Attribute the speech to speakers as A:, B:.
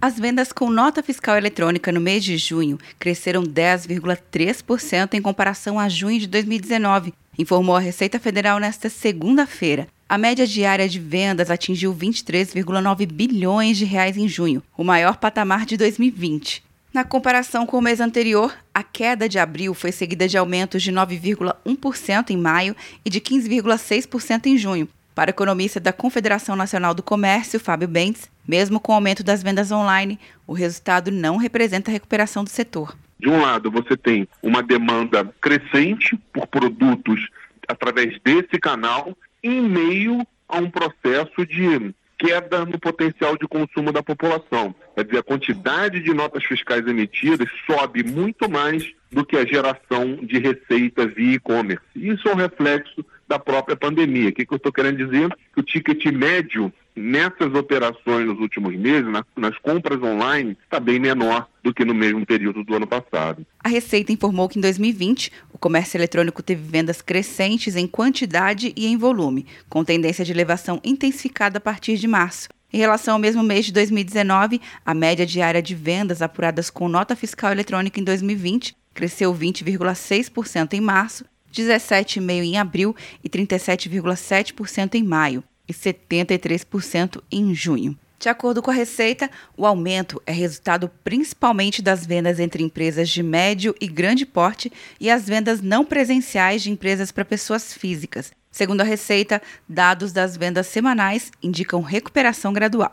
A: As vendas com nota fiscal eletrônica no mês de junho cresceram 10,3% em comparação a junho de 2019, informou a Receita Federal nesta segunda-feira. A média diária de vendas atingiu 23,9 bilhões de reais em junho, o maior patamar de 2020. Na comparação com o mês anterior, a queda de abril foi seguida de aumentos de 9,1% em maio e de 15,6% em junho. Para o economista da Confederação Nacional do Comércio, Fábio Bentes, mesmo com o aumento das vendas online, o resultado não representa a recuperação do setor.
B: De um lado, você tem uma demanda crescente por produtos através desse canal, em meio a um processo de queda no potencial de consumo da população. Quer dizer, a quantidade de notas fiscais emitidas sobe muito mais do que a geração de receita via e-commerce. Isso é um reflexo da própria pandemia. O que, que eu estou querendo dizer? Que o ticket médio nessas operações nos últimos meses, nas, nas compras online, está bem menor do que no mesmo período do ano passado.
A: A Receita informou que em 2020 o comércio eletrônico teve vendas crescentes em quantidade e em volume, com tendência de elevação intensificada a partir de março. Em relação ao mesmo mês de 2019, a média diária de vendas apuradas com nota fiscal eletrônica em 2020 cresceu 20,6% em março, 17,5% em abril e 37,7% em maio e 73% em junho. De acordo com a Receita, o aumento é resultado principalmente das vendas entre empresas de médio e grande porte e as vendas não presenciais de empresas para pessoas físicas. Segundo a Receita, dados das vendas semanais indicam recuperação gradual.